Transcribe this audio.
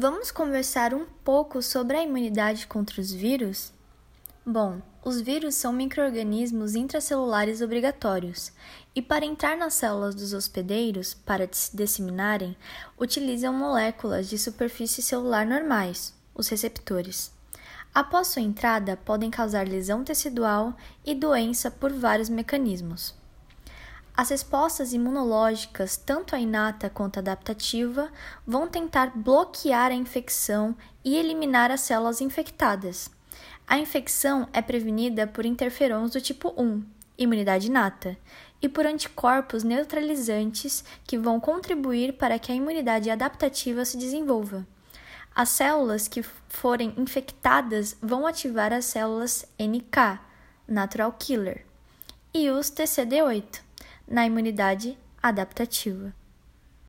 Vamos conversar um pouco sobre a imunidade contra os vírus? Bom, os vírus são microorganismos intracelulares obrigatórios e, para entrar nas células dos hospedeiros para se disseminarem, utilizam moléculas de superfície celular normais, os receptores. Após sua entrada, podem causar lesão tecidual e doença por vários mecanismos. As respostas imunológicas, tanto a inata quanto a adaptativa, vão tentar bloquear a infecção e eliminar as células infectadas. A infecção é prevenida por interferons do tipo 1, imunidade inata, e por anticorpos neutralizantes que vão contribuir para que a imunidade adaptativa se desenvolva. As células que forem infectadas vão ativar as células NK, natural killer, e os TCD8 na imunidade adaptativa.